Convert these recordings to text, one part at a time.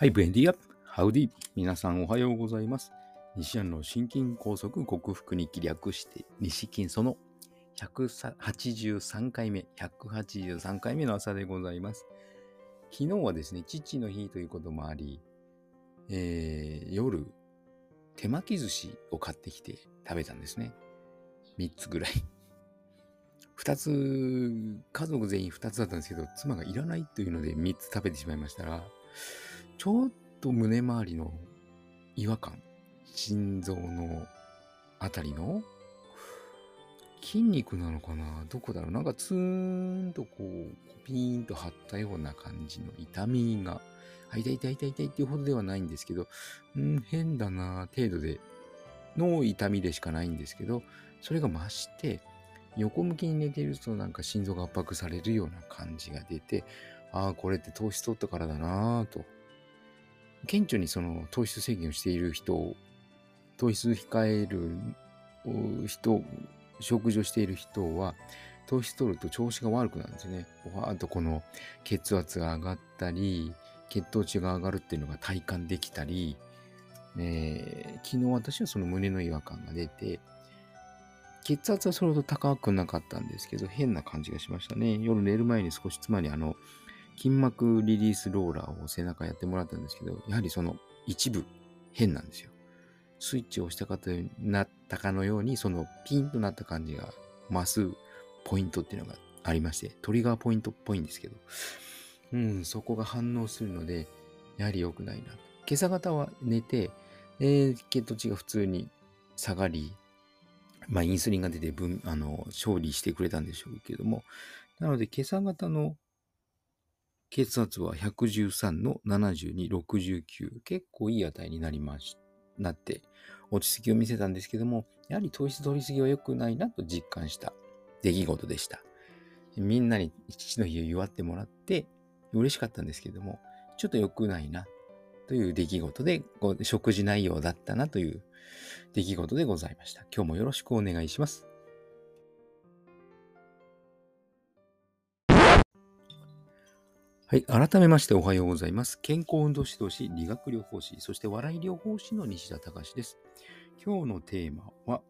はい、ブエンディア。ハウディ。皆さんおはようございます。西安の心筋梗塞克服に気略して、西金その183回目、183回目の朝でございます。昨日はですね、父の日ということもあり、えー、夜、手巻き寿司を買ってきて食べたんですね。3つぐらい。2つ、家族全員2つだったんですけど、妻がいらないというので3つ食べてしまいましたら、ちょっと胸周りの違和感、心臓のあたりの筋肉なのかな？どこだろう？なんかツーンとこう、ピーンと張ったような感じの痛みが、あ、痛い痛い痛い痛いっていうほどではないんですけど、うん、変だな程度での痛みでしかないんですけど、それが増して、横向きに寝ているとなんか心臓が圧迫されるような感じが出て、ああ、これって糖質取ったからだなぁと顕著にその糖質制限をしている人、糖質控える人、食事をしている人は、糖質取ると調子が悪くなるんですね。わーっとこの血圧が上がったり、血糖値が上がるっていうのが体感できたり、えー、昨日私はその胸の違和感が出て、血圧はそれほど高くなかったんですけど、変な感じがしましたね。夜寝る前に少し、つまりあの、筋膜リリースローラーを背中やってもらったんですけど、やはりその一部変なんですよ。スイッチを押したかとなったかのように、そのピンとなった感じが増すポイントっていうのがありまして、トリガーポイントっぽいんですけど、うん、そこが反応するので、やはり良くないな。今朝方は寝て、えー、血糖値が普通に下がり、まあ、インスリンが出て分、あの、勝利してくれたんでしょうけども、なので、今朝方の血圧は113の72、69。結構いい値になりまし、なって、落ち着きを見せたんですけども、やはり糖質取りすぎは良くないなと実感した出来事でした。みんなに父の日を祝ってもらって嬉しかったんですけども、ちょっと良くないなという出来事で、食事内容だったなという出来事でございました。今日もよろしくお願いします。はい。改めましておはようございます。健康運動指導士、理学療法士、そして笑い療法士の西田隆です。今日のテーマは、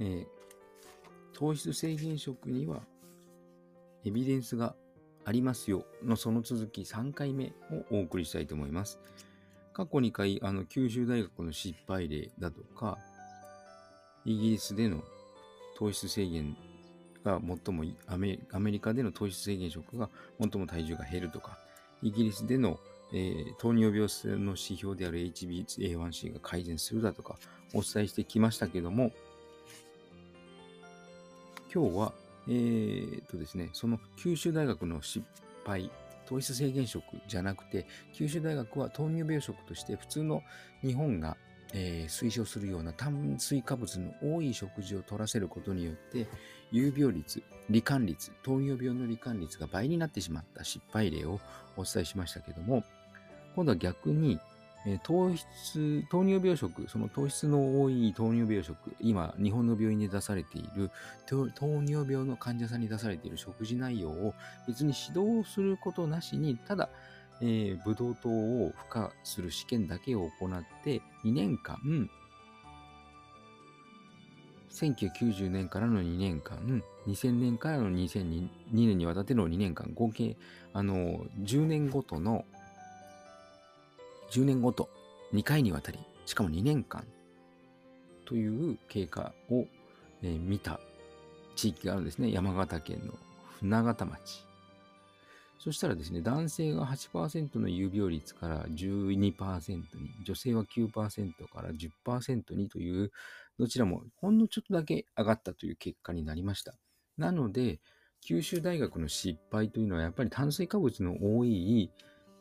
えー、糖質制限食にはエビデンスがありますよのその続き3回目をお送りしたいと思います。過去2回、あの、九州大学の失敗例だとか、イギリスでの糖質制限が最もアメリカでの糖質制限食が最も体重が減るとか、イギリスでの、えー、糖尿病の指標である HbA1c が改善するだとかお伝えしてきましたけども、今日は、えー、とですね、その九州大学の失敗、糖質制限食じゃなくて、九州大学は糖尿病食として普通の日本がえー、推奨するような炭水化物の多い食事を取らせることによって、有病率、罹患率、糖尿病の罹患率が倍になってしまった失敗例をお伝えしましたけども、今度は逆に、えー、糖質、糖尿病食、その糖質の多い糖尿病食、今、日本の病院で出されている糖尿病の患者さんに出されている食事内容を別に指導することなしに、ただ、えー、ブドウ糖を付加する試験だけを行って2年間、1990年からの2年間、2000年からの2002年にわたっての2年間、合計、あの、10年ごとの、10年ごと、2回にわたり、しかも2年間という経過を、えー、見た地域があるんですね。山形県の船形町。そしたらですね、男性が8%の有病率から12%に、女性は9%から10%にという、どちらもほんのちょっとだけ上がったという結果になりました。なので、九州大学の失敗というのはやっぱり炭水化物の多い、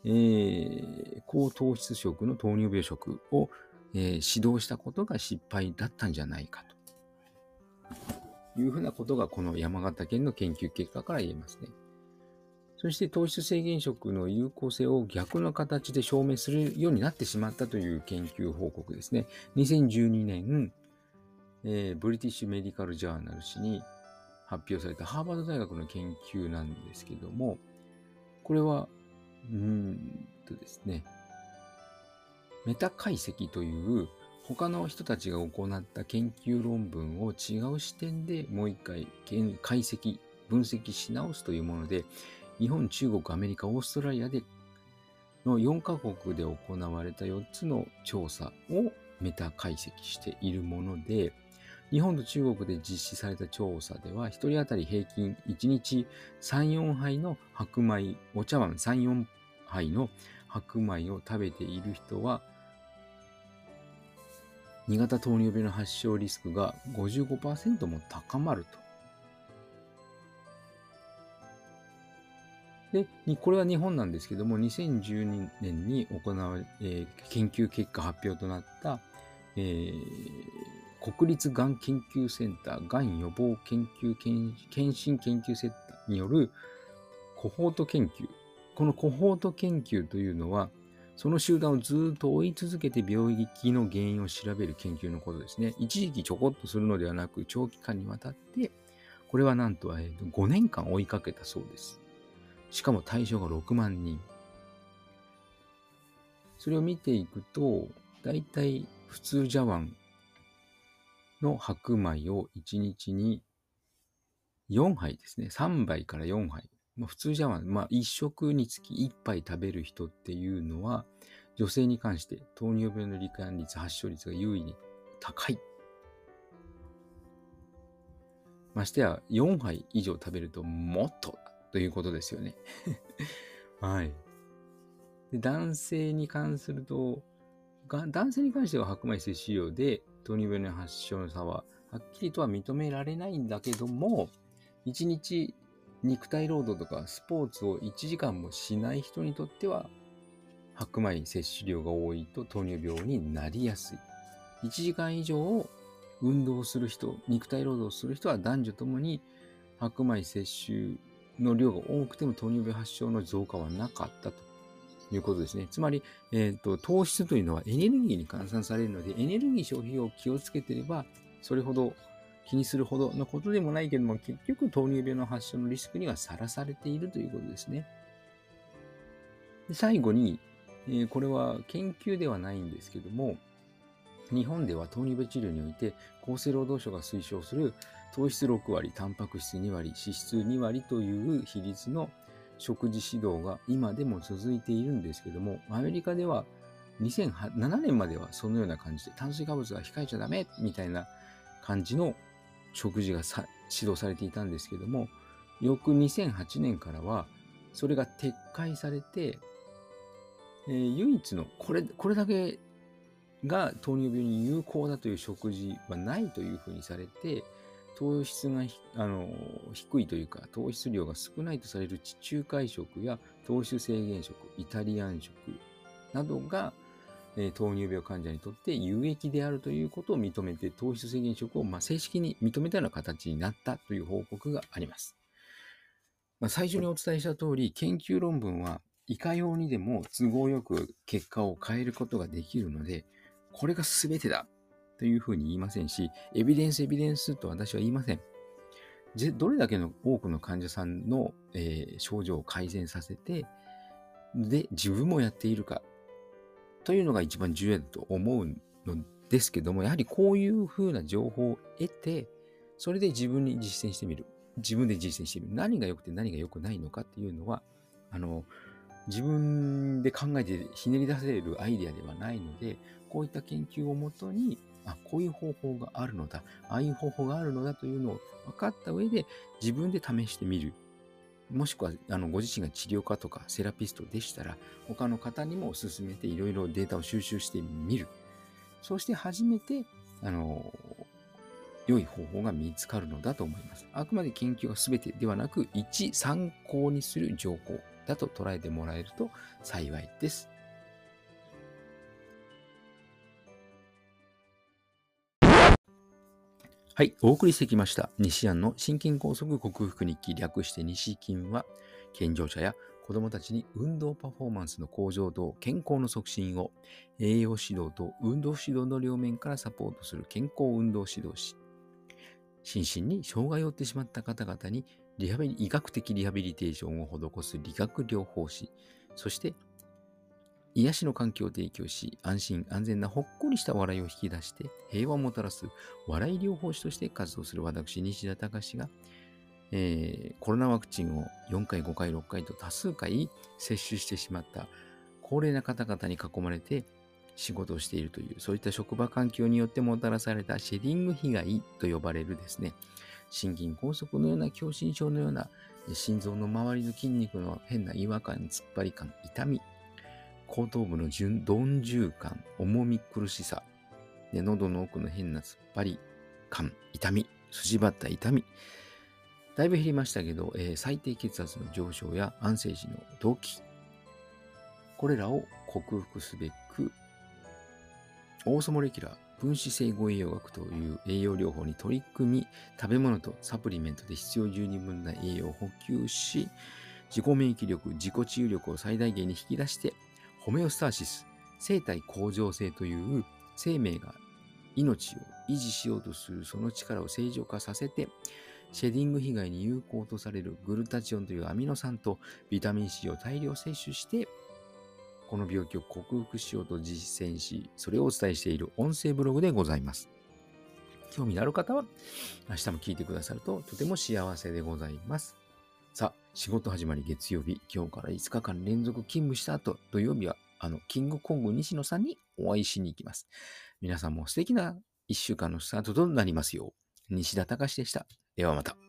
えー、高糖質食の糖尿病食を、えー、指導したことが失敗だったんじゃないかというふうなことがこの山形県の研究結果から言えますね。そして糖質制限食の有効性を逆の形で証明するようになってしまったという研究報告ですね。2012年、えー、ブリティッシュメディカルジャーナル誌に発表されたハーバード大学の研究なんですけども、これは、うーんとですね、メタ解析という他の人たちが行った研究論文を違う視点でもう一回解析、分析し直すというもので、日本、中国、アメリカ、オーストラリアでの4カ国で行われた4つの調査をメタ解析しているもので、日本と中国で実施された調査では、1人当たり平均1日3、4杯の白米、お茶碗3、4杯の白米を食べている人は、2型糖尿病の発症リスクが55%も高まると。で、これは日本なんですけども、2012年に行われ、えー、研究結果発表となった、えー、国立がん研究センター、がん予防研究検診研究センターによるコホート研究。このコホート研究というのは、その集団をずっと追い続けて病気の原因を調べる研究のことですね。一時期ちょこっとするのではなく、長期間にわたって、これはなんと5年間追いかけたそうです。しかも対象が6万人。それを見ていくと、だいたい普通茶碗の白米を1日に4杯ですね。3杯から4杯。まあ、普通茶碗、まあ、1食につき1杯食べる人っていうのは、女性に関して糖尿病の罹患率、発症率が優位に高い。ましてや、4杯以上食べるともっとということですよね。はいで。男性に関すると、男性に関しては白米摂取量で糖尿病の発症の差ははっきりとは認められないんだけども、1日肉体労働とかスポーツを1時間もしない人にとっては、白米摂取量が多いと糖尿病になりやすい。1時間以上運動する人、肉体労働する人は男女ともに白米摂取の量が多くても糖尿病発症の増加はなかったということですね。つまり、えーと、糖質というのはエネルギーに換算されるので、エネルギー消費を気をつけていれば、それほど気にするほどのことでもないけども、結局糖尿病の発症のリスクにはさらされているということですね。で最後に、えー、これは研究ではないんですけども、日本では糖尿病治療において厚生労働省が推奨する糖質6割、タンパク質2割、脂質2割という比率の食事指導が今でも続いているんですけども、アメリカでは2007年まではそのような感じで炭水化物は控えちゃダメみたいな感じの食事が指導されていたんですけども、翌2008年からはそれが撤回されて、えー、唯一のこれ、これだけが糖尿病に有効だという食事はないというふうにされて、糖質があの低いというか、糖質量が少ないとされる地中海食や糖質制限食、イタリアン食などが、えー、糖尿病患者にとって有益であるということを認めて、糖質制限食を、まあ、正式に認めたような形になったという報告があります。まあ、最初にお伝えした通り、研究論文はいかようにでも都合よく結果を変えることができるので、これが全てだというふうに言いませんし、エビデンス、エビデンスと私は言いません。どれだけの多くの患者さんの、えー、症状を改善させて、で、自分もやっているか、というのが一番重要だと思うのですけども、やはりこういうふうな情報を得て、それで自分に実践してみる。自分で実践してみる。何が良くて何が良くないのかっていうのは、あの、自分で考えてひねり出せるアイデアではないので、こういった研究をもとにあ、こういう方法があるのだ、ああいう方法があるのだというのを分かった上で自分で試してみる。もしくはあのご自身が治療家とかセラピストでしたら、他の方にも勧めていろいろデータを収集してみる。そして初めて、あの、良い方法が見つかるのだと思います。あくまで研究が全てではなく、一参考にする情報だと捉えてもらえると幸いです。はい、お送りしてきました。西安の心筋梗塞克服日記略して西筋は、健常者や子供たちに運動パフォーマンスの向上と健康の促進を栄養指導と運動指導の両面からサポートする健康運動指導士。心身に障害を負ってしまった方々にリハビリ医学的リハビリテーションを施す理学療法士、そして癒しの環境を提供し、安心安全なほっこりした笑いを引き出して平和をもたらす笑い療法士として活動する私、西田隆が、えー、コロナワクチンを4回、5回、6回と多数回接種してしまった高齢な方々に囲まれて仕事をしているという、そういった職場環境によってもたらされたシェディング被害と呼ばれるですね、心筋梗塞のような狭心症のような心臓の周りの筋肉の変な違和感、突っ張り感、痛み、後頭部の鈍重感、重み苦しさ、で喉の奥の変な突っ張り感、痛み、筋張った痛み、だいぶ減りましたけど、えー、最低血圧の上昇や安静時の動悸、これらを克服すべく、オーソモレキュラー分子整合栄養学という栄養療法に取り組み、食べ物とサプリメントで必要十二分な栄養を補給し、自己免疫力、自己治癒力を最大限に引き出して、ホメオスターシス、生体向上性という生命が命を維持しようとするその力を正常化させて、シェディング被害に有効とされるグルタチオンというアミノ酸とビタミン C を大量摂取して、この病気を克服しようと実践し、それをお伝えしている音声ブログでございます。興味のある方は、明日も聞いてくださるととても幸せでございます。さあ、仕事始まり月曜日、今日から5日間連続勤務した後、土曜日は、あの、キングコング西野さんにお会いしに行きます。皆さんも素敵な1週間のスタートとなりますよう。西田隆でした。ではまた。